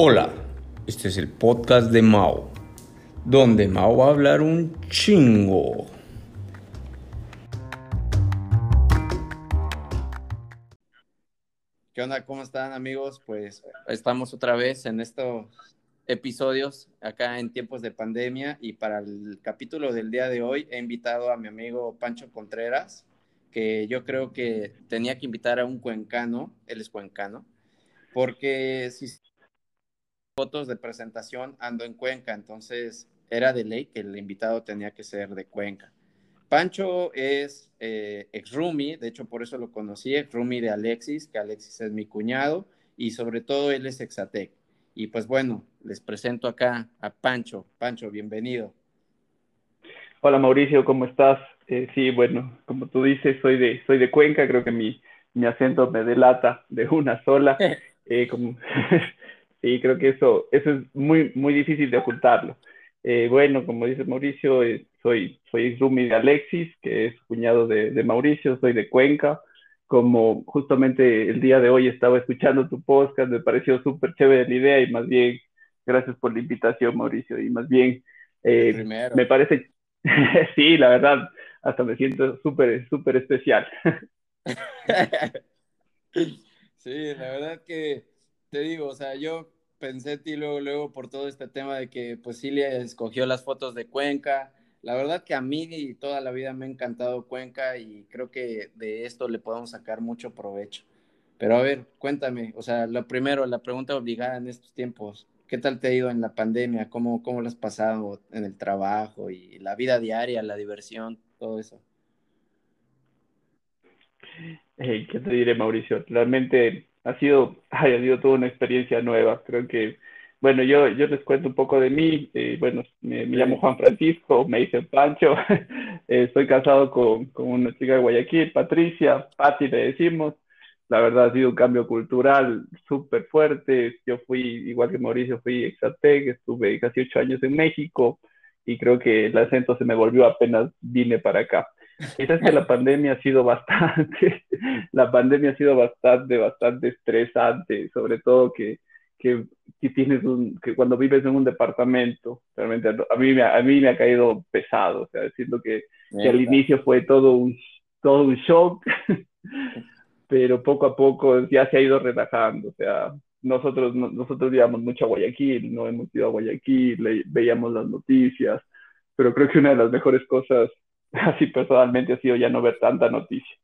Hola, este es el podcast de Mao, donde Mao va a hablar un chingo. ¿Qué onda? ¿Cómo están amigos? Pues estamos otra vez en estos episodios acá en tiempos de pandemia y para el capítulo del día de hoy he invitado a mi amigo Pancho Contreras, que yo creo que tenía que invitar a un cuencano, él es cuencano, porque si fotos de presentación ando en Cuenca, entonces era de ley que el invitado tenía que ser de Cuenca. Pancho es eh, ex Rumi, de hecho por eso lo conocí, ex Rumi de Alexis, que Alexis es mi cuñado, y sobre todo él es Exatec. Y pues bueno, les presento acá a Pancho. Pancho, bienvenido. Hola Mauricio, ¿cómo estás? Eh, sí, bueno, como tú dices, soy de, soy de Cuenca, creo que mi, mi acento me delata de una sola. Eh, como, Sí, creo que eso, eso es muy, muy difícil de ocultarlo. Eh, bueno, como dice Mauricio, eh, soy, soy Rumi de Alexis, que es cuñado de, de, Mauricio, soy de Cuenca. Como justamente el día de hoy estaba escuchando tu podcast, me pareció súper chévere la idea y más bien, gracias por la invitación, Mauricio, y más bien, eh, me parece, sí, la verdad, hasta me siento súper, súper especial. sí, la verdad que te digo, o sea, yo pensé en ti luego, luego por todo este tema de que pues Cilia escogió las fotos de Cuenca. La verdad que a mí toda la vida me ha encantado Cuenca y creo que de esto le podemos sacar mucho provecho. Pero a ver, cuéntame, o sea, lo primero, la pregunta obligada en estos tiempos, ¿qué tal te ha ido en la pandemia? ¿Cómo, cómo lo has pasado en el trabajo y la vida diaria, la diversión, todo eso? ¿Qué te diré, Mauricio? Realmente ha sido, ha sido toda una experiencia nueva. Creo que, bueno, yo, yo les cuento un poco de mí. Eh, bueno, me, llamo Juan Francisco, me hice Pancho. eh, estoy casado con, con, una chica de Guayaquil, Patricia, Patti le decimos. La verdad ha sido un cambio cultural súper fuerte. Yo fui, igual que Mauricio, fui exatec, estuve casi ocho años en México y creo que el acento se me volvió apenas vine para acá. Quizás que la pandemia ha sido bastante, la pandemia ha sido bastante, bastante estresante, sobre todo que, que, que tienes un, que cuando vives en un departamento, realmente a mí, me, a mí me ha caído pesado, o sea, decirlo que, que al inicio fue todo un, todo un shock, pero poco a poco ya se ha ido relajando, o sea, nosotros, nosotros íbamos mucho a Guayaquil, no hemos ido a Guayaquil, veíamos las noticias, pero creo que una de las mejores cosas así personalmente ha sido ya no ver tanta noticia.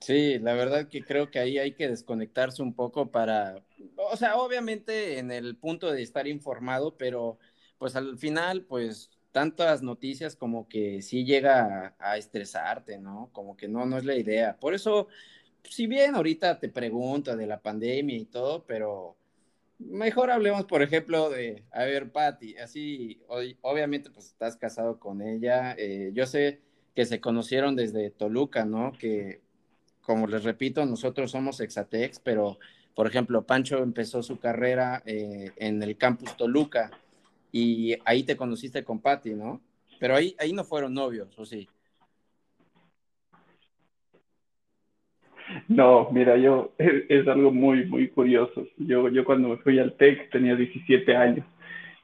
Sí, la verdad que creo que ahí hay que desconectarse un poco para, o sea, obviamente en el punto de estar informado, pero pues al final, pues tantas noticias como que sí llega a, a estresarte, ¿no? Como que no, no es la idea. Por eso, si bien ahorita te pregunto de la pandemia y todo, pero mejor hablemos, por ejemplo, de, a ver, Patti, así, obviamente pues estás casado con ella, eh, yo sé que se conocieron desde Toluca, ¿no? Que, como les repito, nosotros somos Exatex, pero, por ejemplo, Pancho empezó su carrera eh, en el campus Toluca y ahí te conociste con Patti, ¿no? Pero ahí, ahí no fueron novios, ¿o sí? No, mira, yo, es, es, algo muy, muy curioso. Yo, yo cuando me fui al TEC tenía 17 años.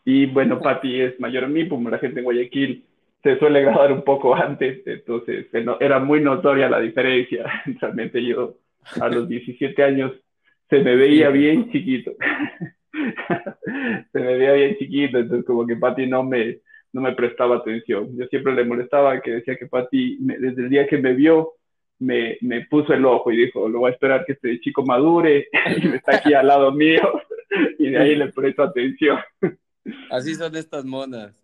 Y bueno, Patti es mayor a mí, como la gente en Guayaquil se suele grabar un poco antes, entonces era muy notoria la diferencia. Realmente yo a los 17 años se me veía bien chiquito. se me veía bien chiquito, entonces como que Patti no me, no me prestaba atención. Yo siempre le molestaba que decía que Patti, desde el día que me vio, me, me, puso el ojo y dijo, lo voy a esperar que este chico madure y me está aquí al lado mío y de ahí le presto atención. Así son estas monas.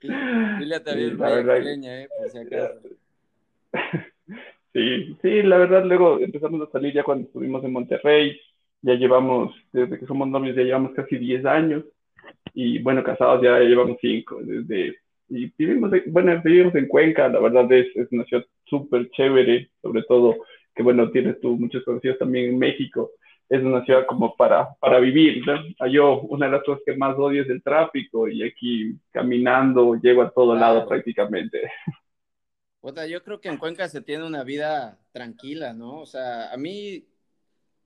Dile sí, eh, por si acaso. Sí, sí, la verdad, luego empezamos a salir ya cuando estuvimos en Monterrey, ya llevamos, desde que somos novios ya llevamos casi 10 años, y bueno, casados ya llevamos 5, desde, y vivimos, bueno, vivimos en Cuenca, la verdad es, es una ciudad súper chévere, sobre todo que bueno, tienes tú muchos conocidos también en México, es una ciudad como para, para vivir. ¿no? Yo, una de las cosas que más odio es el tráfico y aquí caminando llego a todo claro. lado prácticamente. yo creo que en Cuenca se tiene una vida tranquila, ¿no? O sea, a mí,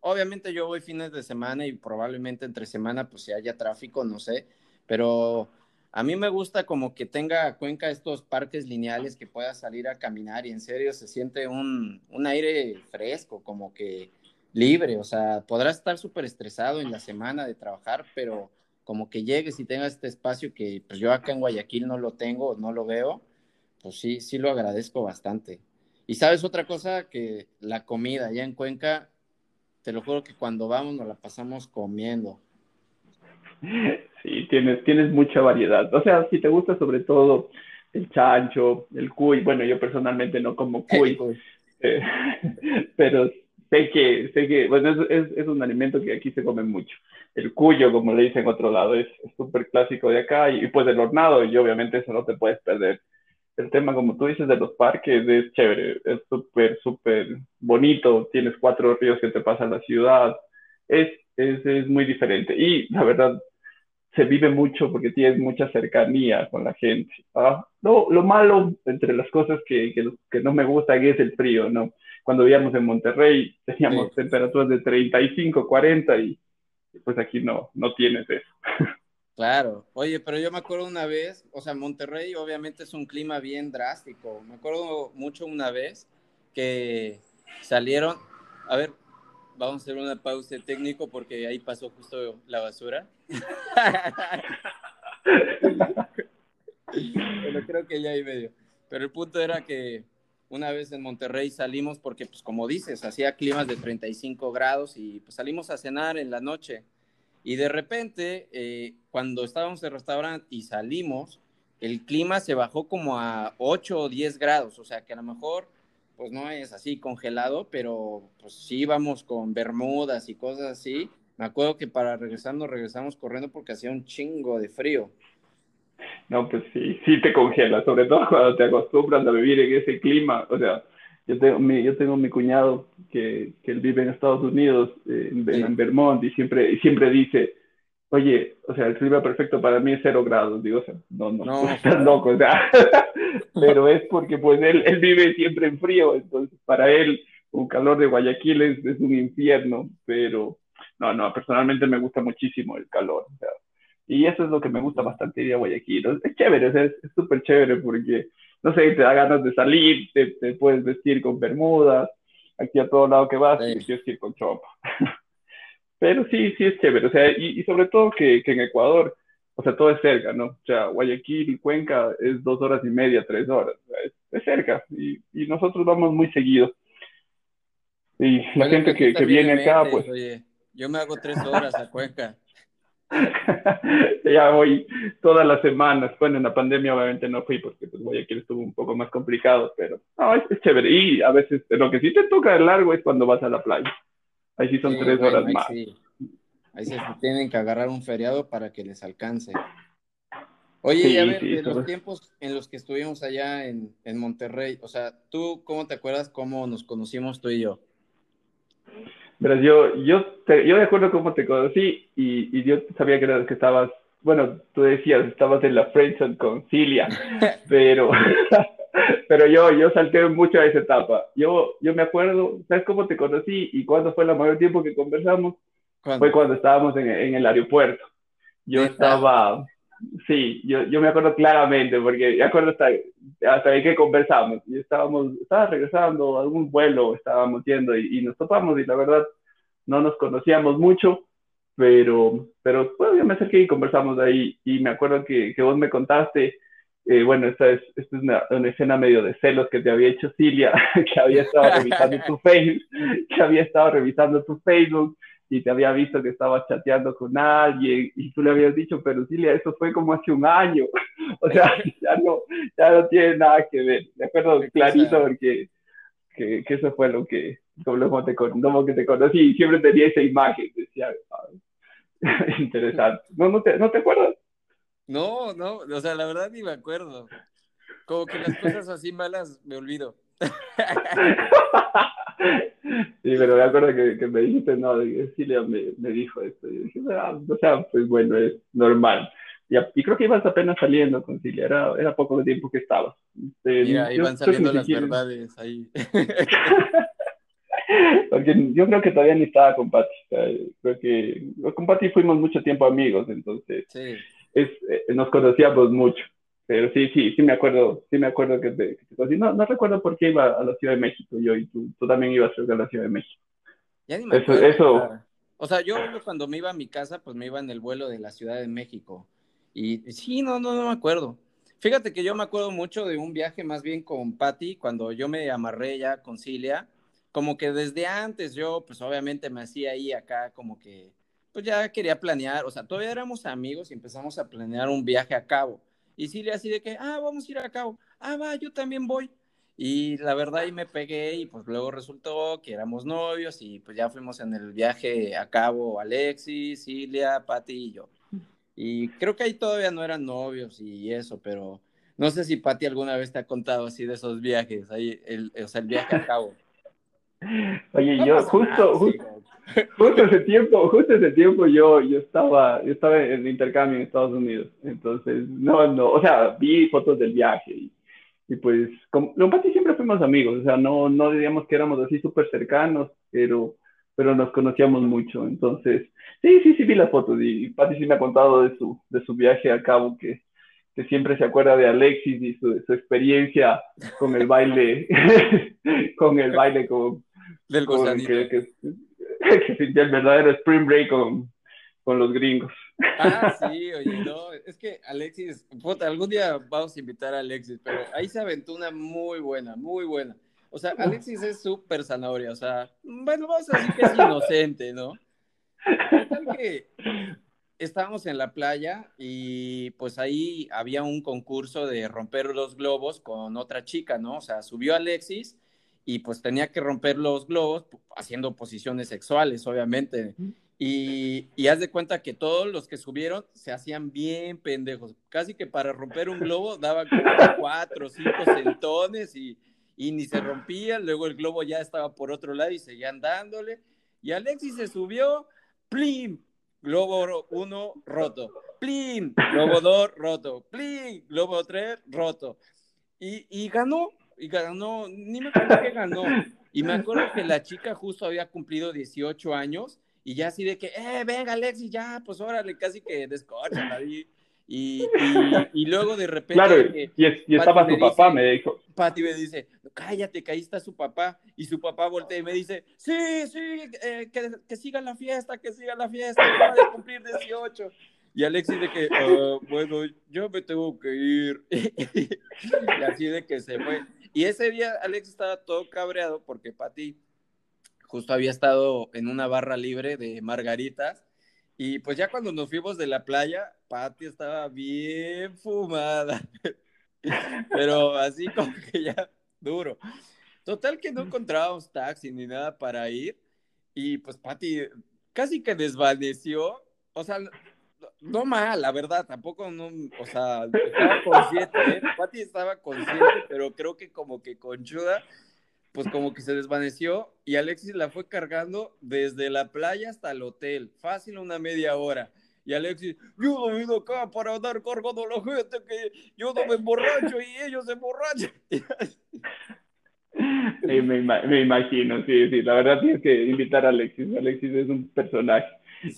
obviamente yo voy fines de semana y probablemente entre semana pues si haya tráfico, no sé, pero a mí me gusta como que tenga Cuenca estos parques lineales que pueda salir a caminar y en serio se siente un, un aire fresco, como que libre, o sea, podrás estar súper estresado en la semana de trabajar, pero como que llegues y tengas este espacio que pues yo acá en Guayaquil no lo tengo, no lo veo, pues sí, sí lo agradezco bastante. Y sabes otra cosa, que la comida allá en Cuenca, te lo juro que cuando vamos nos la pasamos comiendo. Sí, tienes, tienes mucha variedad. O sea, si te gusta sobre todo el chancho, el cuy, bueno, yo personalmente no como cuy, eh, pero sé que, sé que, bueno, es, es, un alimento que aquí se come mucho. El cuyo, como le dicen en otro lado, es súper clásico de acá y, pues el hornado, y obviamente eso no te puedes perder. El tema, como tú dices, de los parques es chévere, es súper, súper bonito, tienes cuatro ríos que te pasan la ciudad, es, es, es muy diferente. Y la verdad, se vive mucho porque tienes mucha cercanía con la gente. ¿ah? No, lo malo entre las cosas que, que, que, no me gustan es el frío, ¿no? Cuando vivíamos en Monterrey teníamos temperaturas de 35, 40 y pues aquí no, no tienes eso. Claro, oye, pero yo me acuerdo una vez, o sea, Monterrey obviamente es un clima bien drástico. Me acuerdo mucho una vez que salieron, a ver, vamos a hacer una pausa técnico porque ahí pasó justo la basura. pero creo que ya hay medio. Pero el punto era que una vez en Monterrey salimos porque, pues como dices, hacía climas de 35 grados y pues salimos a cenar en la noche. Y de repente, eh, cuando estábamos en el restaurante y salimos, el clima se bajó como a 8 o 10 grados, o sea que a lo mejor pues no es así congelado, pero pues sí íbamos con bermudas y cosas así. Me acuerdo que para regresar nos regresamos corriendo porque hacía un chingo de frío. No, pues sí, sí te congela, sobre todo cuando te acostumbras a vivir en ese clima. O sea, yo tengo mi, yo tengo mi cuñado que, que él vive en Estados Unidos, en, en, Vermont, y siempre, siempre dice, oye, o sea, el clima perfecto para mí es cero grados. Digo, o sea, no, no, no estás loco, o sea, pero es porque pues él, él vive siempre en frío, entonces para él un calor de Guayaquil es, es un infierno, pero no, no, personalmente me gusta muchísimo el calor, o sea, y eso es lo que me gusta bastante de Guayaquil. Es chévere, es súper chévere porque, no sé, te da ganas de salir, te, te puedes vestir con bermudas, aquí a todo lado que vas, sí. y que ir con chopa. Pero sí, sí es chévere, o sea, y, y sobre todo que, que, en Ecuador, o sea, todo es cerca, ¿no? O sea, Guayaquil y Cuenca es dos horas y media, tres horas, es, es, cerca, y, y, nosotros vamos muy seguidos. Y la gente que, que viene acá, pues... Oye, yo me hago tres horas a Cuenca. ya voy todas las semanas. Bueno, en la pandemia obviamente no fui porque pues Guayaquil estuvo un poco más complicado, pero no, es, es, chévere. Y a veces lo que sí te toca de largo es cuando vas a la playa. Ahí sí son sí, tres bueno, horas ahí más. Sí. Ahí se tienen que agarrar un feriado para que les alcance. Oye, sí, a ver, de los tiempos en los que estuvimos allá en, en Monterrey, o sea, ¿tú cómo te acuerdas cómo nos conocimos tú y yo? Pero yo, yo, te, yo de acuerdo cómo te conocí y, y yo sabía que, era, que estabas, bueno, tú decías, estabas en la friendzone con Cilia, pero, pero yo, yo salté mucho a esa etapa. Yo, yo me acuerdo, ¿sabes cómo te conocí y cuándo fue el mayor tiempo que conversamos? ¿Cuándo? Fue cuando estábamos en, en el aeropuerto. Yo estaba, sí, yo, yo me acuerdo claramente, porque me acuerdo hasta, hasta ahí que conversamos. Y estábamos, estaba regresando a algún vuelo, estábamos yendo y, y, nos topamos y la verdad no nos conocíamos mucho, pero, pero bueno, yo me acerqué y conversamos ahí y me acuerdo que, que vos me contaste, eh, bueno, esta es, esta es una, una, escena medio de celos que te había hecho Cilia, que había estado revisando tu Facebook, que había estado revisando tu Facebook y te había visto que estabas chateando con alguien y tú le habías dicho, pero Cilia, eso fue como hace un año. O sea, ya no, ya no tiene nada que ver. De acuerdo, clarito, porque que, que, eso fue lo que, como te, como que te conocí y siempre tenía esa imagen. Decía, interesante. ¿No, no, te, ¿No te acuerdas? No, no, o sea, la verdad ni me acuerdo. Como que las cosas así malas me olvido. Sí, pero me acuerdo que, que me dijiste, no, Cilia me, me dijo esto. Y dije, ah, o sea, pues bueno, es normal. Y, y, creo que ibas apenas saliendo con Cilia, era, era poco tiempo que estabas. Este, Mira, iban saliendo las quieres... verdades ahí. Porque yo creo que todavía ni estaba con Pati. Creo que con Pati fuimos mucho tiempo amigos, entonces sí. es, eh, nos conocíamos mucho. Pero sí, sí, sí me acuerdo, sí me acuerdo que te, no, no recuerdo por qué iba a la Ciudad de México yo y tú, tú también ibas a la Ciudad de México. Ya ni me acuerdo, eso, O sea, yo cuando me iba a mi casa, pues me iba en el vuelo de la Ciudad de México. Y sí, no, no, no me acuerdo. Fíjate que yo me acuerdo mucho de un viaje más bien con Patty, cuando yo me amarré ya con Cilia, como que desde antes yo, pues obviamente me hacía ahí acá como que, pues ya quería planear, o sea, todavía éramos amigos y empezamos a planear un viaje a cabo. Y Cilia así de que, ah, vamos a ir a cabo, ah, va, yo también voy. Y la verdad ahí me pegué y pues luego resultó que éramos novios y pues ya fuimos en el viaje a cabo Alexis, Cilia, Pati y yo. Y creo que ahí todavía no eran novios y eso, pero no sé si Pati alguna vez te ha contado así de esos viajes, ahí el, o sea, el viaje a cabo. Oye, yo justo, justo, ese tiempo, justo ese tiempo yo, yo estaba, yo estaba en intercambio en Estados Unidos, entonces no, no, o sea, vi fotos del viaje y, y pues con, con Pati siempre fuimos amigos, o sea, no, no diríamos que éramos así súper cercanos, pero pero nos conocíamos mucho. Entonces, sí, sí, sí vi las fotos y, Patti sí me ha contado de su, de su viaje a cabo, que, que siempre se acuerda de Alexis y su, su experiencia con el baile, con el baile con, del con que, que, que, sintió el verdadero spring break con, con los gringos. Ah, sí, oye, no, es que Alexis, puta, algún día vamos a invitar a Alexis, pero ahí se aventó una muy buena, muy buena. O sea, Alexis es súper zanahoria, o sea, bueno, vamos a decir que es inocente, ¿no? Tal que estábamos en la playa y pues ahí había un concurso de romper los globos con otra chica, ¿no? O sea, subió Alexis y pues tenía que romper los globos haciendo posiciones sexuales, obviamente. Y, y haz de cuenta que todos los que subieron se hacían bien pendejos. Casi que para romper un globo daban cuatro o cinco centones y y ni se rompía, luego el globo ya estaba por otro lado y seguían dándole, y Alexis se subió, ¡plim! Globo 1 roto, ¡plim! Globo 2 roto, ¡plim! Globo 3 roto. Y, y ganó, y ganó, ni me acuerdo que ganó. Y me acuerdo que la chica justo había cumplido 18 años y ya así de que, eh, venga Alexis, ya, pues órale, casi que descorcha ahí. Y, y, luego de repente. Claro, y, estaba su papá, me dijo. Pati me dice, cállate, que ahí está su papá. Y su papá voltea y me dice, sí, sí, eh, que, que, siga la fiesta, que siga la fiesta, acaba de cumplir 18. Y Alexis de que, ah, bueno, yo me tengo que ir. y así de que se fue. Y ese día Alexis estaba todo cabreado porque Pati justo había estado en una barra libre de margaritas y pues ya cuando nos fuimos de la playa, Patti estaba bien fumada. Pero así como que ya duro. Total que no encontrábamos taxi ni nada para ir. Y pues Patti casi que desvaneció. O sea, no mal, la verdad, tampoco no, o sea, estaba consciente, ¿eh? Patti estaba consciente, pero creo que como que conchuda pues como que se desvaneció y Alexis la fue cargando desde la playa hasta el hotel, fácil una media hora. Y Alexis, yo no venido acá para andar cargando a la gente que yo no me emborracho y ellos se emborrachan. me, imagino, sí, sí, la verdad tienes que invitar a Alexis, Alexis es un personaje.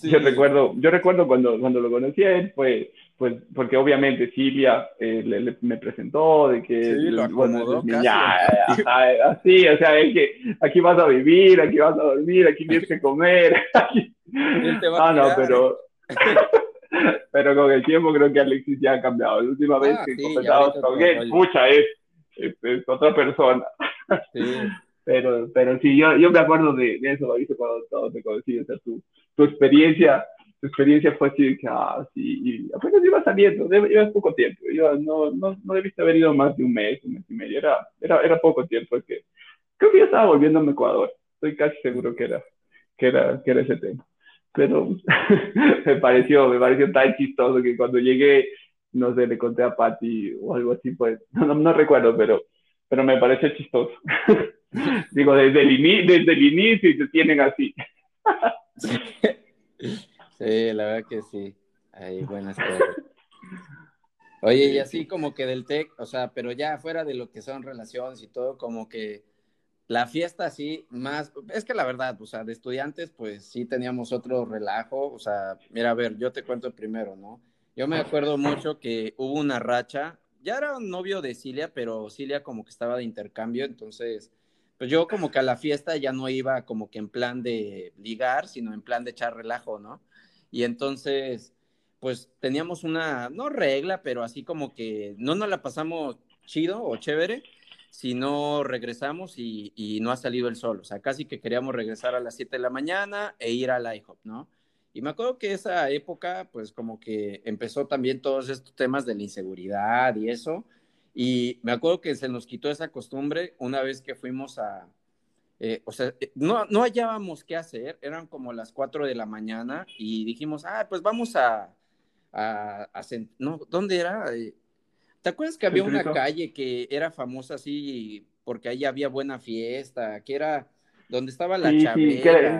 Yo recuerdo, yo recuerdo cuando, cuando lo conocí a él, fue, pues, porque obviamente Silvia eh, me presentó de que, sí, lo acomodó casi. así, o sea, es que aquí vas a vivir, aquí vas a dormir, aquí tienes que comer. ah, no, pero, pero con el tiempo creo que Alexis ya ha cambiado. La última vez ah, que sí, con él, mucha es, es, es, otra persona. Sí. Pero, pero sí, yo, yo me acuerdo de, de eso, ¿viste? cuando todos te conocí, o sea, tu, tu experiencia, tu experiencia fue así, que, ah, sí, y apenas iba saliendo, llevas poco tiempo, yo no, no, no debiste haber ido más de un mes, un mes y medio, era, era, era poco tiempo, porque creo que yo estaba volviendo a Ecuador, estoy casi seguro que era, que era, que era ese tema. Pero me pareció, me pareció tan chistoso que cuando llegué, no sé, le conté a Patty o algo así, pues, no, no, recuerdo, pero, pero me pareció chistoso. Digo, desde el, desde el inicio y tienen así. sí, la verdad que sí. Hay buenas cosas. Oye, y así como que del TEC, o sea, pero ya fuera de lo que son relaciones y todo, como que la fiesta sí, más, es que la verdad, o sea, de estudiantes, pues sí teníamos otro relajo, o sea, mira, a ver, yo te cuento primero, ¿no? Yo me acuerdo mucho que hubo una racha, ya era un novio de Cilia, pero Cilia como que estaba de intercambio, entonces, pues yo como que a la fiesta ya no iba como que en plan de ligar, sino en plan de echar relajo, ¿no? Y entonces, pues teníamos una, no regla, pero así como que no nos la pasamos chido o chévere, si no regresamos y, no ha salido el sol. O sea, casi que queríamos regresar a las 7 de la mañana e ir al IHOP, ¿no? Y me acuerdo que esa época, pues como que empezó también todos estos temas de la inseguridad y eso. Y me acuerdo que se nos quitó esa costumbre una vez que fuimos a, eh, o sea, eh, no, no hallábamos qué hacer, eran como las 4 de la mañana y dijimos, ah, pues vamos a, a, a no, ¿dónde era? Eh, ¿Te acuerdas que había una calle que era famosa así porque ahí había buena fiesta, que era donde estaba la sí, Sí, que,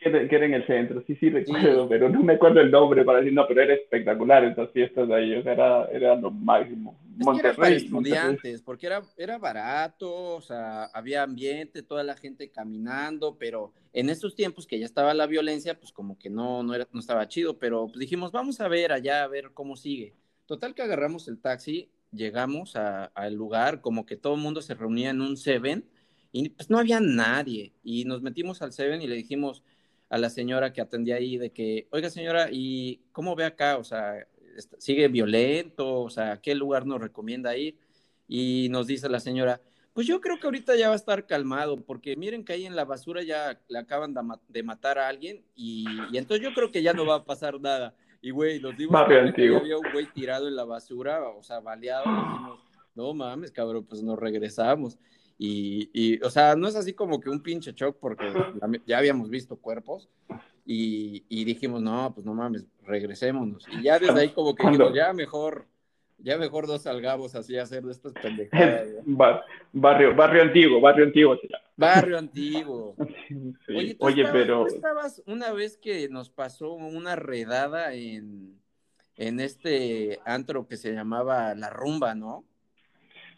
era, en el centro, sí, sí recuerdo, pero no me acuerdo el nombre para decir, no, pero era espectacular esas fiestas de ahí, o sea, era, era lo máximo. Es Monterrey, que era para estudiantes, porque era, era barato, o sea, había ambiente, toda la gente caminando, pero en estos tiempos que ya estaba la violencia, pues como que no, no, era, no estaba chido, pero pues dijimos, vamos a ver allá, a ver cómo sigue. Total que agarramos el taxi, llegamos al lugar, como que todo el mundo se reunía en un Seven y pues no había nadie. Y nos metimos al Seven y le dijimos a la señora que atendía ahí de que, oiga señora, ¿y cómo ve acá? O sea, ¿sigue violento? O sea, ¿a qué lugar nos recomienda ir? Y nos dice la señora, pues yo creo que ahorita ya va a estar calmado, porque miren que ahí en la basura ya le acaban de, matar a alguien y, y entonces yo creo que ya no va a pasar nada. Y, güey, cuenta que había un güey tirado en la basura, o sea, baleado. Y dijimos, no mames, cabrón, pues nos regresamos. Y, y, o sea, no es así como que un pinche shock porque ya habíamos visto cuerpos y, y, dijimos, no, pues no mames, regresémonos. Y ya desde ahí como que dijimos, ya mejor, ya mejor dos salgamos así a hacer de estas pendejadas. barrio, barrio antiguo, barrio antiguo Barrio antiguo. Oye, pero. ¿tú estabas una vez que nos pasó una redada en, en este antro que se llamaba La Rumba, ¿no?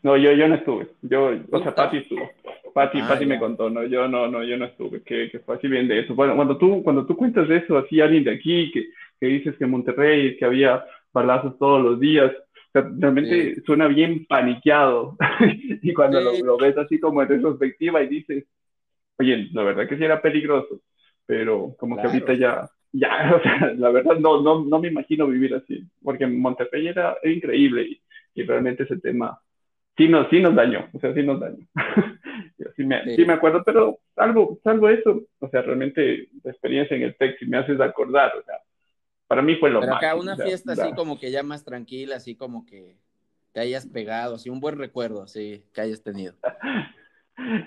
No, yo, yo no estuve. Yo, o sea, Pati estuvo. Pati, ah, me contó, no, yo no, no, yo no estuve, que, que fue así bien de eso. Bueno, cuando tú, cuando tú cuentas de eso, así alguien de aquí, que, que dices que en Monterrey, que había balazos todos los días, realmente suena bien paniqueado. y cuando lo, ves así como en retrospectiva y dices, oye, la verdad que sí era peligroso, pero como que ahorita ya, ya, o sea, la verdad no, no, no me imagino vivir así, porque en Monterrey era, increíble y, y, realmente ese tema sí nos, sí nos dañó, o sea, sí nos dañó. sí, me, sí. me acuerdo, pero salvo, salvo eso, o sea, realmente la experiencia en el texto me haces acordar, o sea, para mí fue lo Pero acá una fiesta así como que ya más tranquila, así como que te hayas pegado, así un buen recuerdo, así que hayas tenido.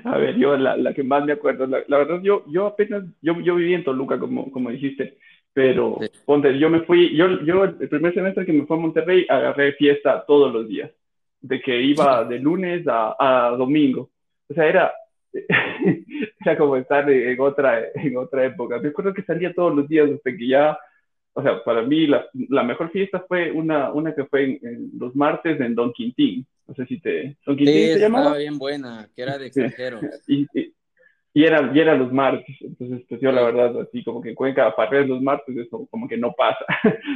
A ver, yo la, la que más me acuerdo, la, verdad yo, yo apenas, yo, yo viví en Toluca, como, como dijiste, pero ponte, yo me fui, yo, yo el primer semestre que me fui a Monterrey agarré fiesta todos los días, de que iba de lunes a, a domingo. O sea, era, era como estar en otra, en otra época. Me acuerdo que salía todos los días hasta que ya o sea, para mí la, la mejor fiesta fue una, una que fue en, los martes en Don Quintín. No sé si te... Don Quintín sí, se llamaba. Estaba bien buena, que era de extranjeros. Y, y, era, y era los martes, entonces pues yo la verdad así como que en Cuenca para los martes eso como que no pasa.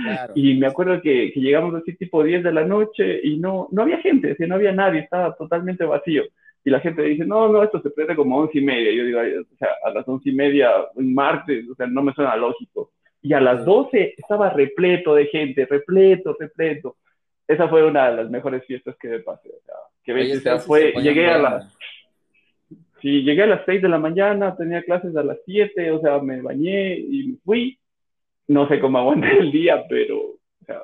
Claro. Y me acuerdo que, que, llegamos así tipo 10 de la noche y no, no había gente, o no había nadie, estaba totalmente vacío. Y la gente dice, no, no, esto se prende como once y media. Yo digo, o sea, a las once y media, un martes, o sea, no me suena lógico y a las 12 estaba repleto de gente, repleto, repleto. Esa fue una de las mejores fiestas que me pasé. O sea, que ves, o sea, fue, llegué a las... Sí, llegué a las 6 de la mañana, tenía clases a las 7, o sea, me bañé y me fui. No sé cómo aguanté el día, pero, o sea,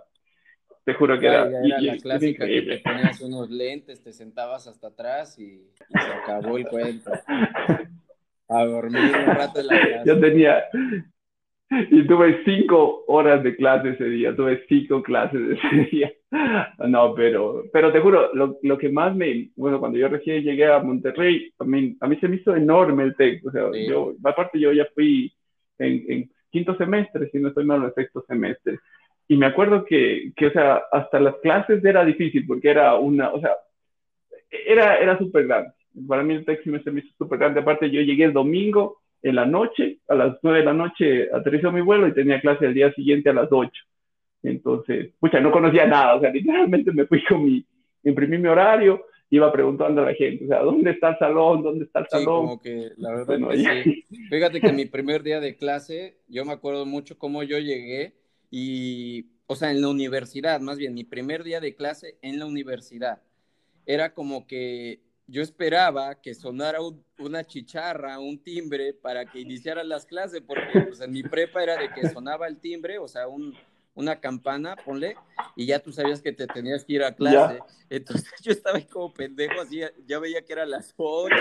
te juro que era, era, la clásica que te ponías unos lentes, te sentabas hasta atrás y, y se acabó el cuento. A dormir un rato en la clase. Yo tenía, y tuve cinco horas de clase ese día, tuve cinco clases ese día. No, pero, pero te juro, lo, lo que más me, bueno, cuando yo recién llegué a Monterrey, a mí, a mí se me hizo enorme el TEC, o sea, yo, aparte yo ya fui en, en, quinto semestre, si no estoy mal, en sexto semestre, y me acuerdo que, que, o sea, hasta las clases era difícil, porque era una, o sea, era, era súper grande, para mí el TEC me hizo súper grande. Aparte, yo llegué el domingo en la noche, a las 9 de la noche aterrizó mi vuelo y tenía clase el día siguiente a las 8. Entonces, pucha, no conocía nada, o sea, literalmente me fui con mi, imprimí mi horario, iba preguntando a la gente, o sea, ¿dónde está el salón? ¿Dónde está el salón? Sí, como que la verdad sí. Fíjate que mi primer día de clase, yo me acuerdo mucho cómo yo llegué y, o sea, en la universidad, más bien, mi primer día de clase en la universidad, era como que yo esperaba que sonara una chicharra, un timbre para que iniciaran las clases, porque pues, en mi prepa era de que sonaba el timbre, o sea, un, una campana, ponle, y ya tú sabías que te tenías que ir a clase. Entonces yo estaba ahí como pendejo, así, ya veía que era las 8,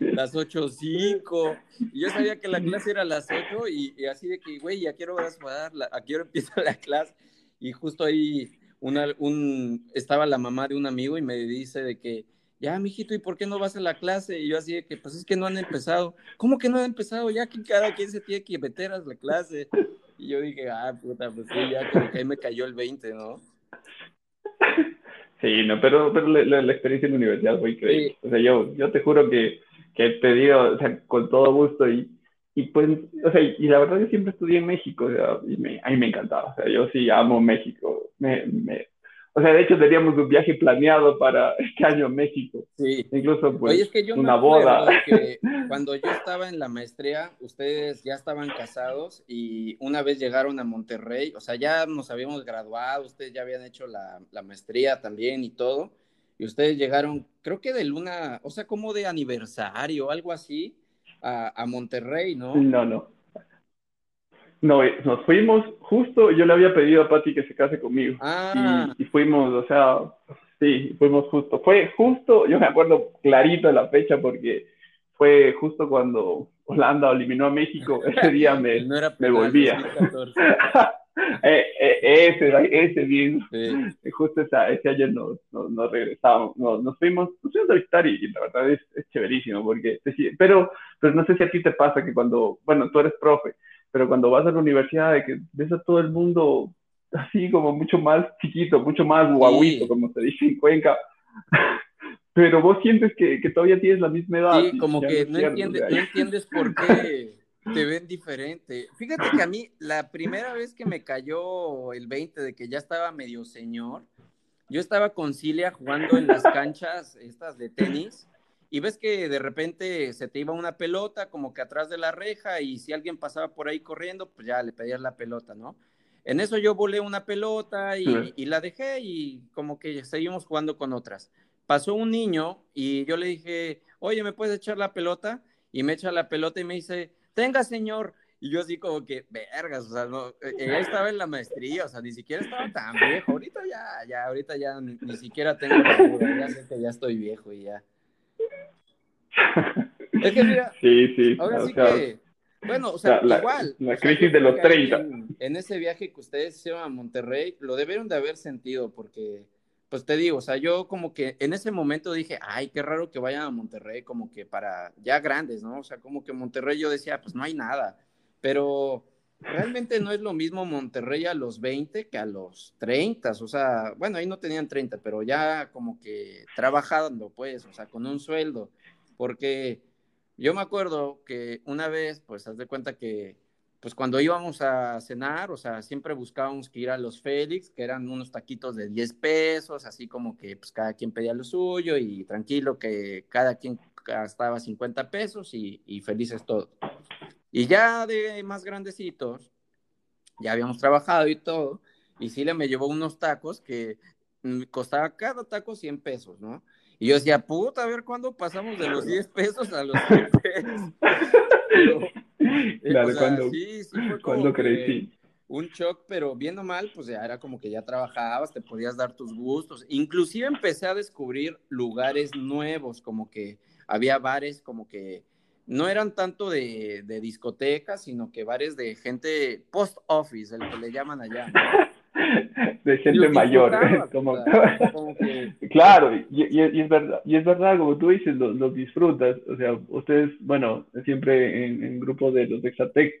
las 8, 5, y yo sabía que la clase era las 8, y, así de que, güey, ya quiero vas a dar, a qué hora empieza la clase, y justo ahí una, un, estaba la mamá de un amigo y me dice de que, ya, mijito, ¿y por qué no vas a la clase? Y yo así de que, pues es que no han empezado. ¿Cómo que no han empezado? Ya que cada quien se tiene que meter a la clase. Y yo dije, ah, puta, pues sí, ya como que ahí me cayó el 20, ¿no? Sí, no, pero, pero la, la, experiencia en la universidad fue increíble. O sea, yo, yo te juro que, que te digo, o sea, con todo gusto y, y pues, o sea, y la verdad yo siempre estudié en México, o sea, y me, a mí me encantaba, o sea, yo sí amo México, me, me, o sea, de hecho teníamos un viaje planeado para este año a México. Sí. Incluso pues Oye, es que yo una boda. Que cuando yo estaba en la maestría, ustedes ya estaban casados y una vez llegaron a Monterrey, o sea, ya nos habíamos graduado, ustedes ya habían hecho la, la maestría también y todo, y ustedes llegaron, creo que de luna, o sea, como de aniversario, algo así, a, a Monterrey, ¿no? No, no. No, eh, nos fuimos justo, yo le había pedido a Patti que se case conmigo. Ah. Y, fuimos, o sea, sí, fuimos justo. Fue justo, yo me acuerdo clarito de la fecha porque fue justo cuando Holanda eliminó a México. Ese día me, me volvía. Eh, eh, ese, ese bien. Justo ese año nos, nos, regresamos, nos, fuimos, nos fuimos a visitar y, la verdad es, es chéverísimo porque, pero, pero no sé si a ti te pasa que cuando, bueno, tú eres profe, pero cuando vas a la universidad de que ves a todo el mundo así como mucho más chiquito, mucho más guaguito, como se dice en Cuenca, pero vos sientes que, que, todavía tienes la misma edad. Sí, como que no, entiendes, no entiendes por qué te ven diferente. Fíjate que a mí la primera vez que me cayó el 20 de que ya estaba medio señor, yo estaba con Cilia jugando en las canchas estas de tenis y ves que de repente se te iba una pelota como que atrás de la reja y si alguien pasaba por ahí corriendo, pues ya le pedías la pelota, ¿no? En eso yo volé una pelota y, la dejé y como que seguimos jugando con otras. Pasó un niño y yo le dije, oye, ¿me puedes echar la pelota? Y me echa la pelota y me dice, tenga, señor. Y yo así como que, vergas, o sea, no, ella estaba en la maestría, o sea, ni siquiera estaba tan viejo. Ahorita ya, ya, ahorita ya ni, siquiera tengo la ya sé que ya estoy viejo y ya. Es que mira, sí, sí. ahora sí que, bueno, o sea, igual. La crisis de los 30. En, ese viaje que ustedes hicieron a Monterrey, lo debieron de haber sentido, porque, pues te digo, o sea, yo como que en ese momento dije, ay, qué raro que vayan a Monterrey, como que para ya grandes, ¿no? O sea, como que Monterrey yo decía, pues no hay nada, pero realmente no es lo mismo Monterrey a los 20 que a los 30, o sea, bueno, ahí no tenían 30, pero ya como que trabajando, pues, o sea, con un sueldo porque yo me acuerdo que una vez, pues, haz de cuenta que, pues, cuando íbamos a cenar, o sea, siempre buscábamos que ir a los Félix, que eran unos taquitos de 10 pesos, así como que, pues, cada quien pedía lo suyo y tranquilo que cada quien gastaba 50 pesos y, y felices todos. Y ya de más grandecitos, ya habíamos trabajado y todo, y Silvia me llevó unos tacos que mm, costaba cada taco 100 pesos, ¿no? Y yo decía, puta, a ver cuándo pasamos de los 10 pesos a los 100 pesos. Eh, claro, cuando, sí, sí fue cuando crecí. Un shock, pero viendo mal, pues ya era como que ya trabajabas, te podías dar tus gustos. Inclusive empecé a descubrir lugares nuevos, como que había bares como que no eran tanto de, de discotecas, sino que bares de gente post-office, el que le llaman allá. de gente mayor. Claro, y, es verdad, y es verdad, como tú dices, los, disfrutas. O sea, ustedes, bueno, siempre en, en grupo de los Exatec,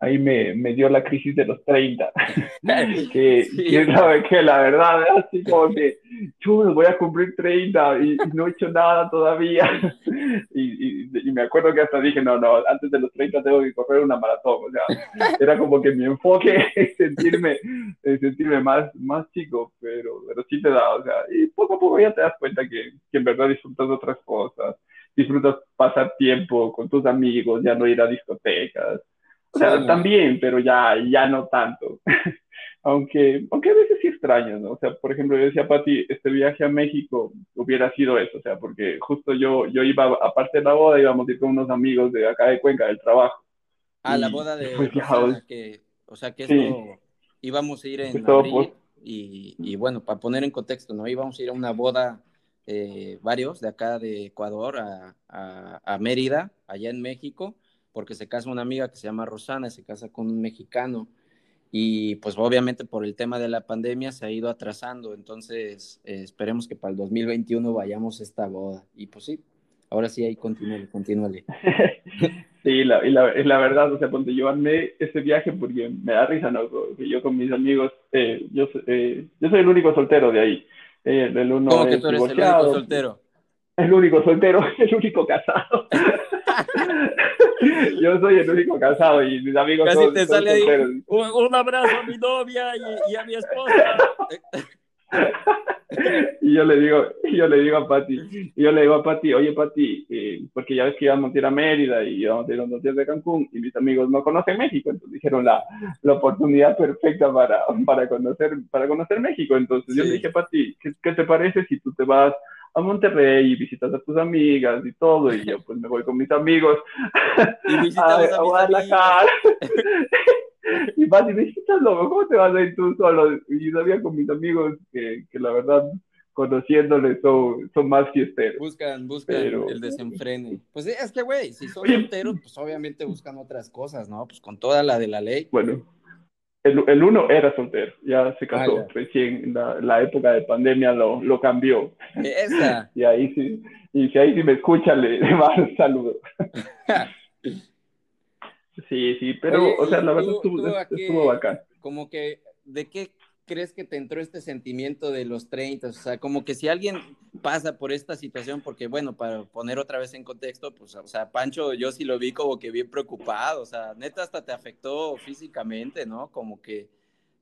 ahí me, me dio la crisis de los 30, que, que, que, la verdad, así como que, chulo, voy a cumplir 30 y, no he hecho nada todavía. Y, y, me acuerdo que hasta dije, no, no, antes de los 30 tengo que correr una maratón. O sea, era como que mi enfoque es sentirme, sentirme más, más chico, pero, pero sí te da, o sea, y poco a poco ya te das cuenta que, que en verdad disfrutas de otras cosas, disfrutas pasar tiempo con tus amigos, ya no ir a discotecas o sea, también, pero ya, ya no tanto. aunque, aunque a veces sí extraño, ¿no? O sea, por ejemplo, yo decía, Pati, este viaje a México hubiera sido eso, o sea, porque justo yo, yo iba, aparte de la boda, íbamos a ir con unos amigos de acá de Cuenca, del trabajo. Ah, la boda de pues, que, o sea, que esto íbamos a ir en abril, y, y, bueno, para poner en contexto, ¿no? Íbamos a ir a una boda eh, varios de acá de Ecuador a, a, a Mérida, allá en México, porque se casa una amiga que se llama Rosana, se casa con un mexicano y pues obviamente por el tema de la pandemia se ha ido atrasando, entonces eh, esperemos que para el 2021 vayamos a esta boda y pues sí, ahora sí ahí continúe, continúe. sí, la, y la, la, verdad, o sea, cuando yo armé ese viaje porque me da risa, ¿no? Que yo con mis amigos, eh, yo, eh, yo soy el único soltero de ahí. el uno ¿Cómo que tú eres el único soltero? El único soltero, el único casado. Yo soy el único casado y mis amigos Casi son, te sale ahí un, abrazo a mi novia y, a mi esposa. y yo le digo, yo le digo a Pati, yo le digo a Pati, oye Pati, eh, porque ya ves que íbamos a ir a Mérida y íbamos a ir unos días de Cancún y mis amigos no conocen México, entonces dijeron la, la oportunidad perfecta para, para, conocer, para conocer México. Entonces yo le dije, Pati, ¿qué, ¿qué te parece si tú te vas a Monterrey y visitas a tus amigas y todo, y yo pues me voy con mis amigos y a, a, Guadalajara. y vas y visitas ¿cómo te vas a ir tú solo? Y sabía con mis amigos que, que la verdad conociéndoles son, son más fiesteros. Buscan, buscan el desenfrene. Pues es que, güey, si son solteros, pues obviamente buscan otras cosas, ¿no? Pues con toda la de la ley. Bueno, el, el, uno era soltero, ya se casó, ah, recién la, la, época de pandemia lo, lo cambió. Esa. y ahí sí, y si ahí sí me escucha, le, le mando un saludo. sí, sí, pero, o sea, la verdad estuvo, estuvo bacán. Como que, ¿de qué crees que te entró este sentimiento de los 30? O sea, como que si alguien pasa por esta situación, porque bueno, para poner otra vez en contexto, pues, o sea, Pancho, yo sí lo vi como que bien preocupado, o sea, neta hasta te afectó físicamente, ¿no? Como que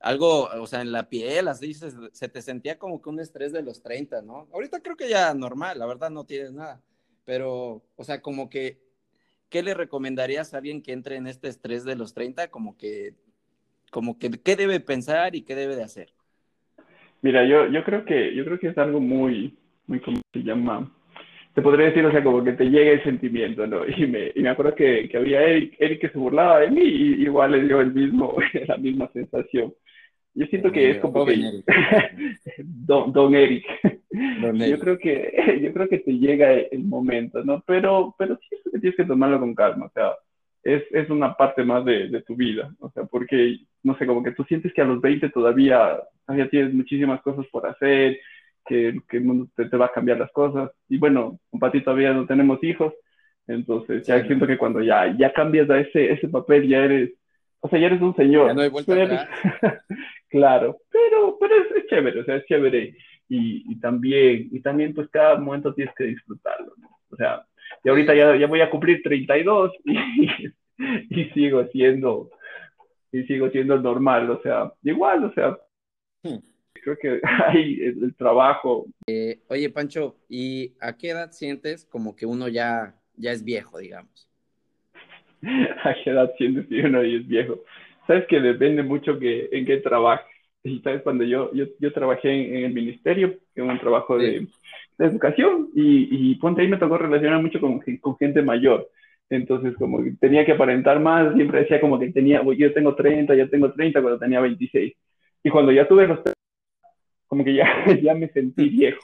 algo, o sea, en la piel, así se, se te sentía como que un estrés de los 30, ¿no? Ahorita creo que ya normal, la verdad no tienes nada, pero, o sea, como que, ¿qué le recomendarías a alguien que entre en este estrés de los 30? Como que como que qué debe pensar y qué debe de hacer. Mira, yo, yo creo que yo creo que es algo muy, muy como se llama, te podría decir, o sea, como que te llega el sentimiento, ¿no? Y me, y me acuerdo que, que había Eric, Eric que se burlaba de mí y igual le dio el mismo, la misma sensación. Yo siento que es como que don, don, Eric. Yo creo que yo creo que te llega el momento, ¿no? Pero pero sí que tienes que tomarlo con calma, o sea, es, es una parte más de, de, tu vida, o sea, porque, no sé, como que tú sientes que a los 20 todavía, todavía tienes muchísimas cosas por hacer, que, que el mundo te, te, va a cambiar las cosas, y bueno, con Pati todavía no tenemos hijos, entonces ya siento que cuando ya, ya cambias a ese, ese papel, ya eres, o sea, ya eres un señor. Ya no hay vuelta atrás. claro, pero, pero es, es, chévere, o sea, es chévere, y, y, también, y también pues cada momento tienes que disfrutarlo, ¿no? O sea, y ahorita ya, ya voy a cumplir 32 y, y sigo siendo, y sigo siendo normal, o sea, igual, o sea, hmm. Creo que hay el, trabajo. Eh, oye, Pancho, ¿y a qué edad sientes como que uno ya, ya es viejo, digamos? ¿A qué edad sientes que uno ya es viejo? Sabes que depende mucho que, en qué trabajes. Y sabes, cuando yo, yo, yo trabajé en, el ministerio, en un trabajo de, de educación, y, y, ponte ahí me tocó relacionar mucho con, con gente mayor. Entonces, como que tenía que aparentar más, siempre decía como que tenía, yo tengo 30, ya tengo 30 cuando tenía 26. Y cuando ya tuve los como que ya, ya me sentí viejo.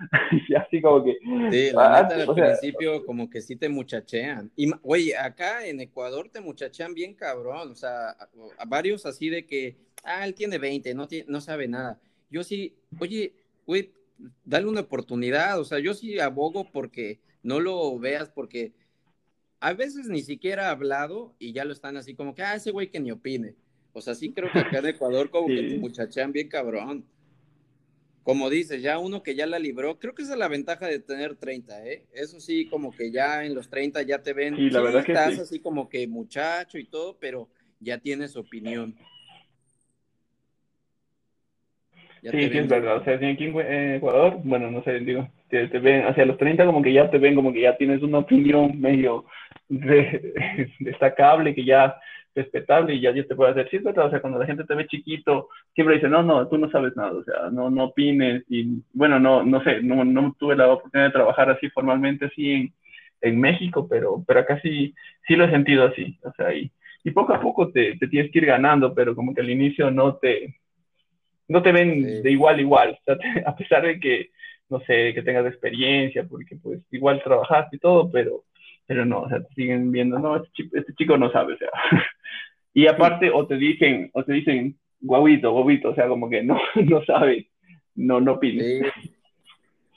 y así como que... Sí, la neta, al principio como que sí te muchachean. Y, oye, acá en Ecuador te muchachean bien cabrón, o sea, a, varios así de que, ah, él tiene 20, no, tiene, no sabe nada. Yo sí, oye, güey, dale una oportunidad, o sea, yo sí abogo porque no lo veas porque a veces ni siquiera ha hablado y ya lo están así como que, ah, ese güey que ni opine. O sea, sí creo que acá en Ecuador como que te muchachean bien cabrón. Como dices, ya uno que ya la libró, creo que esa es la ventaja de tener 30, ¿eh? Eso sí, como que ya en los 30 ya te ven, sí, la verdad que estás así como que muchacho y todo, pero ya tienes opinión. sí, sí, es verdad. O sea, aquí en Ecuador, bueno, no sé, digo, te, ven hacia los 30 como que ya te ven como que ya tienes una opinión medio destacable, que ya respetable y ya Dios te puede hacer. Sí, verdad, o sea, cuando la gente te ve chiquito, siempre dice, no, no, tú no sabes nada, o sea, no, no opines. Y bueno, no, no sé, no, no tuve la oportunidad de trabajar así formalmente, así en, en México, pero, pero acá sí, sí lo he sentido así, o sea, y, y poco a poco te, te tienes que ir ganando, pero como que al inicio no te, no te ven de igual a igual, a pesar de que, no sé, que tengas experiencia, porque pues igual trabajaste y todo, pero, pero no, o sea, te siguen viendo, no, este chico, este chico no sabe, o sea. y aparte, o te dicen, o te dicen, guauito, guauito, o sea, como que no, no sabe, no, no pide.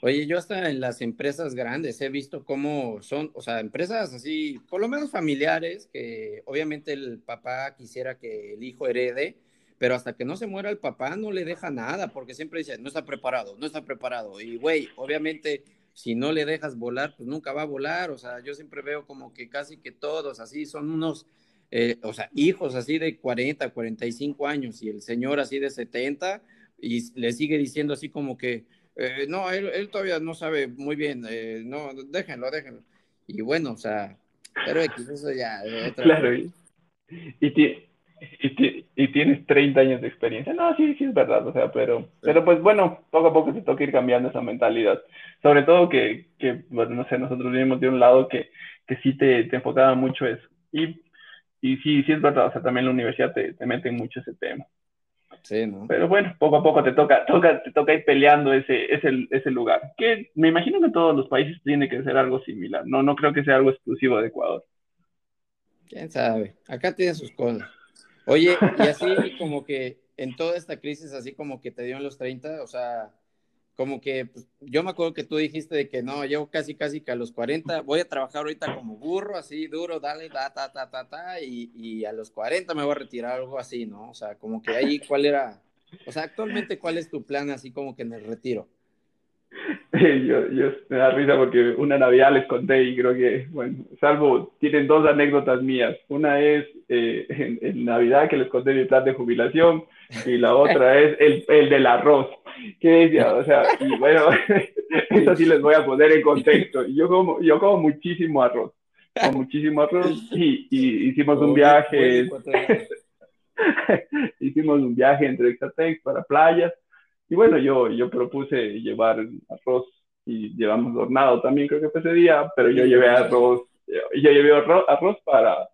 Oye, yo hasta en las empresas grandes he visto cómo son, o sea, empresas así, por lo menos familiares, que obviamente el papá quisiera que el hijo herede, pero hasta que no se muera el papá no le deja nada, porque siempre dice, no está preparado, no está preparado. Y, güey, obviamente, si no le dejas volar, pues nunca va a volar. O sea, yo siempre veo como que casi que todos así son unos, eh, o sea, hijos así de 40, 45 años y el señor así de 70 y le sigue diciendo así como que, eh, no, él, todavía no sabe muy bien, eh, no, déjenlo, déjenlo. Y bueno, o sea, pero eso ya... claro, y, y, y, y, tienes 30 años de experiencia. No, sí, sí es verdad, o sea, pero, pero pues bueno, poco a poco se toca ir cambiando esa mentalidad. Sobre todo que, que bueno, no sé, nosotros venimos de un lado que, que sí te, te enfocaba mucho eso. Y, y sí, sí es verdad, o sea, también la universidad te, te mete mucho ese tema. Sí, ¿no? Pero bueno, poco a poco te toca, toca, te toca ir peleando ese, ese, ese lugar. Que me imagino que todos los países tiene que ser algo similar. No, no creo que sea algo exclusivo de Ecuador. Quién sabe. Acá tiene sus cosas. Oye, y así como que en toda esta crisis, así como que te dio en los 30, o sea, como que pues, yo me acuerdo que tú dijiste de que no, llevo casi, casi que a los 40, voy a trabajar ahorita como burro, así duro, dale, ta, ta, ta, ta, ta, y, y a los 40 me voy a retirar, algo así, ¿no? O sea, como que ahí, ¿cuál era? O sea, actualmente, ¿cuál es tu plan así como que en el retiro? yo, yo me da risa porque una Navidad les conté y creo que, bueno, salvo, tienen dos anécdotas mías. Una es eh, en, Navidad que les conté mi plan de jubilación y la otra es el, el del arroz. ¿Qué decía? O sea, y bueno, eso sí les voy a poner en contexto. Yo como, yo como muchísimo arroz, como muchísimo arroz y, y hicimos un viaje. hicimos un viaje entre Exatex para playas y bueno, yo, yo propuse llevar arroz y llevamos hornado también, creo que fue ese día, pero yo llevé arroz, yo llevé arroz, para,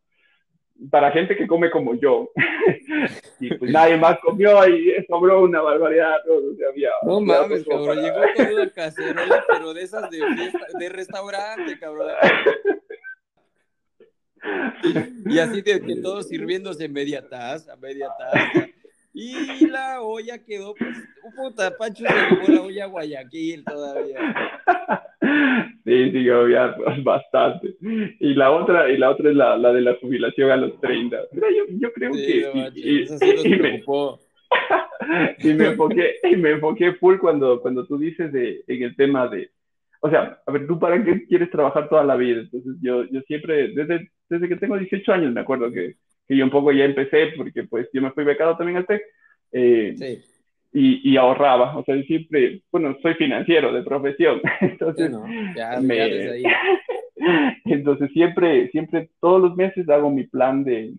para gente que come como yo. y pues nadie más comió y sobró una barbaridad no mames, cabrón, llegó toda una cacerola, pero de esas de, de restaurante, cabrón. Y, así de que todos sirviéndose media taza, media taza. Y la olla quedó, pues, un puta, Pancho se llevó la olla a Guayaquil todavía. Sí, sí, obvio, bastante. Y la otra, y la otra es la, la de la jubilación a los 30. yo, yo creo que... y, sí me, y me enfoqué, y me enfoqué full cuando, cuando tú dices de, en el tema de, o sea, a ver, ¿tú para qué quieres trabajar toda la vida? Entonces, yo, yo siempre, desde, desde que tengo 18 años, me acuerdo que, que yo un poco ya empecé, porque pues yo me fui becado también al TEC, eh, sí. y, y, ahorraba, o sea, siempre, bueno, soy financiero de profesión, entonces, ya, me, ahí. entonces siempre, siempre, todos los meses hago mi plan de,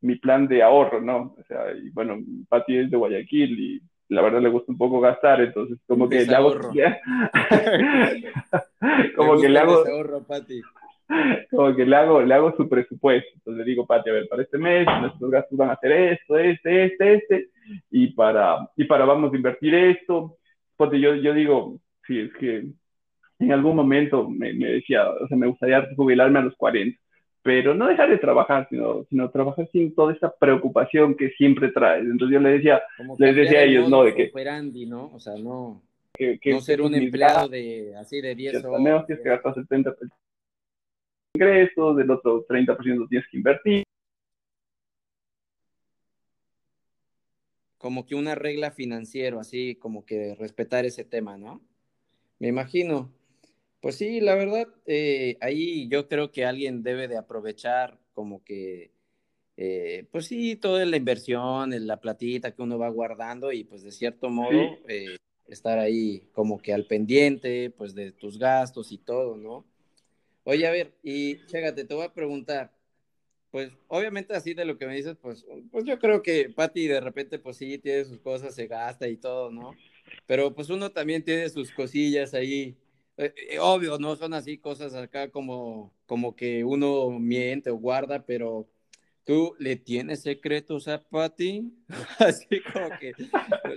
mi plan de ahorro, ¿no? O sea, y bueno, Pati es de Guayaquil y la verdad le gusta un poco gastar, entonces como que le hago... como que le hago... Ahorro, Pati como que le hago, le hago su presupuesto. Entonces le digo, Pati, a ver, para este mes nuestros gastos van a ser esto, este, este, este, y para, y para vamos a invertir esto. Porque yo, yo digo, sí, es que en algún momento me, me, decía, o sea, me gustaría jubilarme a los 40, pero no dejar de trabajar, sino, sino trabajar sin toda esa preocupación que siempre trae. Entonces yo le decía, les decía a ellos, ¿no? De que... ¿no? O sea, no... Que, no ser un empleado de así de 10 horas. que 70 ingresos, del otro 30% tienes que invertir. Como que una regla financiera, así como que respetar ese tema, ¿no? Me imagino. Pues sí, la verdad, eh, ahí yo creo que alguien debe de aprovechar como que, eh, pues sí, toda la inversión, la platita que uno va guardando y pues de cierto modo eh, estar ahí como que al pendiente, pues de tus gastos y todo, ¿no? Oye, a ver, y chécate, te voy a preguntar, pues obviamente así de lo que me dices, pues, pues yo creo que Patti de repente pues sí tiene sus cosas, se gasta y todo, ¿no? Pero pues uno también tiene sus cosillas ahí, eh, eh, obvio, no son así cosas acá como, como que uno miente o guarda, pero tú le tienes secretos a Patti, así como que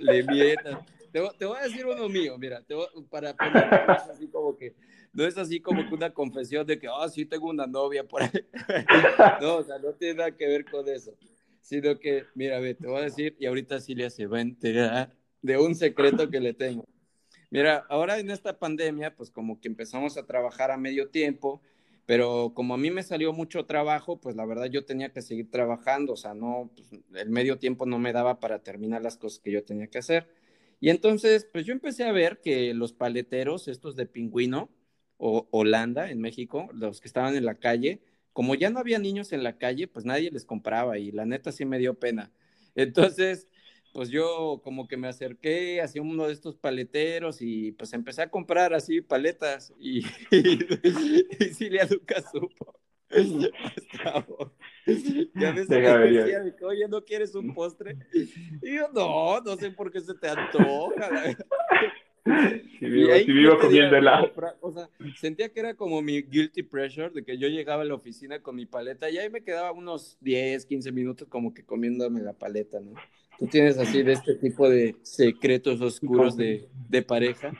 le mientas. Te, voy a decir uno mío, mira, para poner así como que no es así como que una confesión de que, ah, sí tengo una novia por ahí. no, o sea, no tiene nada que ver con eso, sino que, mira, ve, te voy a decir, y ahorita Silvia se va a enterar de un secreto que le tengo. Mira, ahora en esta pandemia, pues como que empezamos a trabajar a medio tiempo, pero como a mí me salió mucho trabajo, pues la verdad yo tenía que seguir trabajando, o sea, no, pues, el medio tiempo no me daba para terminar las cosas que yo tenía que hacer. Y entonces, pues yo empecé a ver que los paleteros, estos de pingüino, o Holanda en México, los que estaban en la calle, como ya no había niños en la calle, pues nadie les compraba y la neta sí me dio pena. Entonces, pues yo como que me acerqué hacia uno de estos paleteros y pues empecé a comprar así paletas y, y, Silvia nunca supo. Ya me decía, oye, ¿no quieres un postre? Y yo, no, no sé por qué se te antoja. Si vivo, si vivo comiendo helado. O sea, sentía que era como mi guilty pressure de que yo llegaba a la oficina con mi paleta y ahí me quedaba unos 10, 15 minutos como que comiéndome la paleta, ¿no? ¿Tú tienes así de este tipo de secretos oscuros de, de pareja?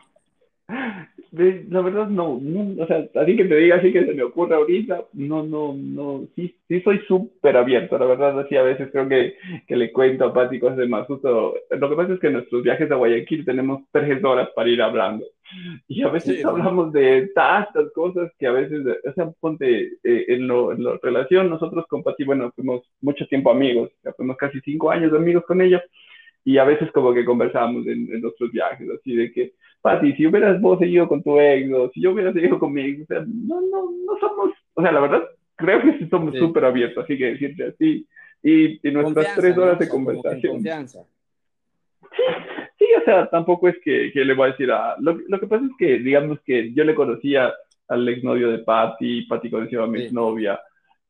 la verdad no, no, o sea, así que te diga así que se me ocurre ahorita, no, no, no, sí, sí soy súper abierto, la verdad, así a veces creo que, que le cuento a Pati cosas de más, justo, lo que pasa es que en nuestros viajes a Guayaquil tenemos tres horas para ir hablando, y a veces hablamos de tantas cosas que a veces, o sea, ponte, eh, en, lo, en la relación, nosotros con Pati, bueno, fuimos mucho tiempo amigos, ya fuimos casi cinco años de amigos con ella, y a veces como que conversábamos en, en nuestros viajes, así de que, Pati, si hubieras vos seguido con tu ex, o si yo hubiera seguido conmigo, o sea, no, no, no somos, o sea, la verdad, creo que sí somos súper abiertos, así que decirte así, y, y nuestras tres horas de conversación. Confianza. Sí, sí, o sea, tampoco es que, que le voy a decir a, lo, lo, que pasa es que, digamos que yo le conocía al exnovio de Pati, Pati conoció a mi exnovia,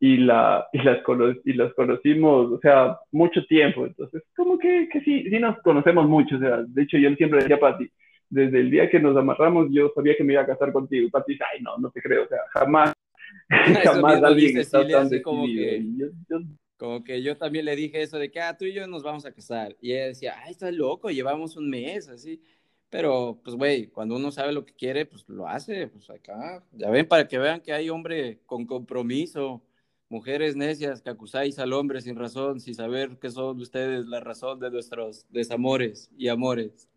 y, la, y, las y las conocimos, o sea, mucho tiempo, entonces, como que, que sí, sí nos conocemos mucho, o sea, de hecho yo siempre decía a Pati, desde el día que nos amarramos, yo sabía que me iba a casar contigo. Y Pati dice, ay, no, no te creo, o sea, jamás, jamás alguien está tan decidido. Como que, yo, como que yo también le dije eso de que, ah, tú y yo nos vamos a casar. Y ella decía, ay, estás loco, llevamos un mes, así. Pero, pues, güey, cuando uno sabe lo que quiere, pues lo hace, pues acá. Ya ven, para que vean que hay hombre con compromiso, mujeres necias que acusáis al hombre sin razón, sin saber que son ustedes la razón de nuestros desamores y amores.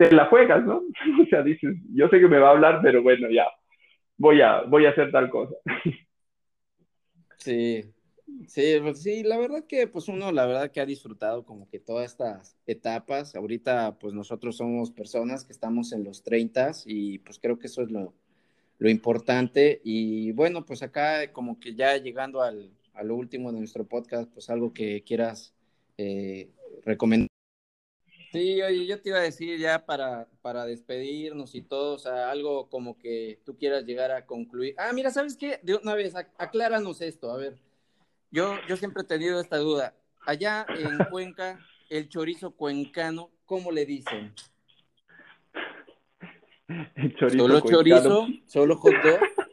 te la juegas, ¿no? O sea, dices, yo sé que me va a hablar, pero bueno, ya, voy a, voy a hacer tal cosa. Sí, sí, pues sí, la verdad que pues uno, la verdad que ha disfrutado como que todas estas etapas. Ahorita pues nosotros somos personas que estamos en los 30 y pues creo que eso es lo, lo importante. Y bueno, pues acá como que ya llegando al, a último de nuestro podcast, pues algo que quieras eh, recomendar. Sí, oye, yo te iba a decir ya para, para despedirnos y todo, o sea, algo como que tú quieras llegar a concluir. Ah, mira, ¿sabes qué? De una vez, acláranos esto, a ver. Yo, yo siempre he tenido esta duda. Allá en Cuenca, el chorizo cuencano, ¿cómo le dicen? El chorizo ¿Solo chorizo? ¿Solo hot dog?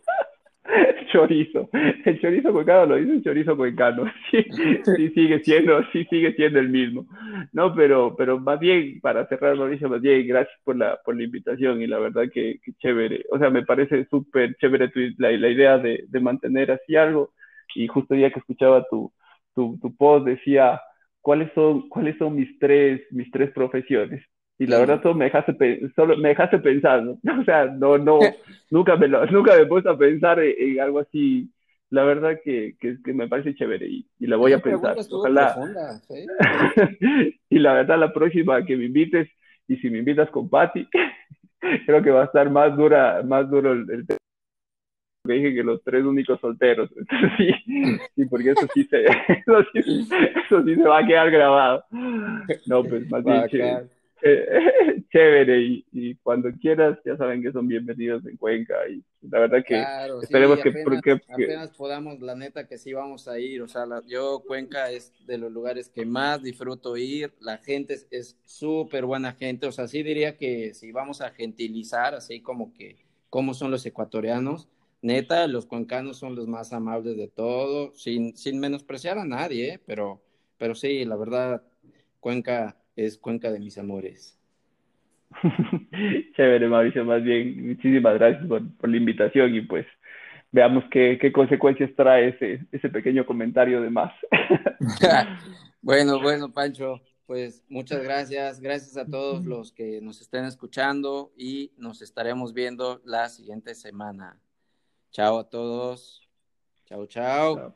chorizo. El chorizo cuencano lo dice el chorizo cuencano. Sí, sí, sigue siendo, sí sigue siendo el mismo. No, pero, pero más bien, para cerrar, Mauricio, más bien, gracias por la, por la invitación y la verdad que, chévere. O sea, me parece súper chévere tu, la, la, idea de, de, mantener así algo. Y justo el día que escuchaba tu, tu, tu post decía, ¿cuáles son, cuáles son mis tres, mis tres profesiones? y la verdad solo me dejaste, solo me dejaste pensando, o sea, no, no, nunca me, lo, nunca me he puesto a pensar en, algo así, la verdad que, que, me parece chévere y, y la voy a pensar, ojalá, y la verdad la próxima que me invites, y si me invitas con Patty, creo que va a estar más dura, más duro el tema que dije que los tres únicos solteros. sí, sí, porque eso sí se, eso sí, eso sí se va a quedar grabado. No, pues más bien chévere, y, y, cuando quieras ya saben que son bienvenidos en Cuenca y la verdad que esperemos que, porque, apenas podamos, la neta que sí vamos a ir, o sea, yo Cuenca es de los lugares que más disfruto ir, la gente es súper buena gente, o sea, sí diría que si vamos a gentilizar, así como que cómo son los ecuatorianos, neta, los cuencanos son los más amables de todo, sin, sin menospreciar a nadie, ¿eh? pero, pero sí, la verdad, Cuenca es Cuenca de mis amores. Chévere, Mauricio, más bien, muchísimas gracias por, la invitación y pues veamos qué, qué consecuencias trae ese, ese pequeño comentario de más. bueno, bueno, Pancho, pues muchas gracias. Gracias a todos los que nos estén escuchando y nos estaremos viendo la siguiente semana. Chao a todos. chao. chao.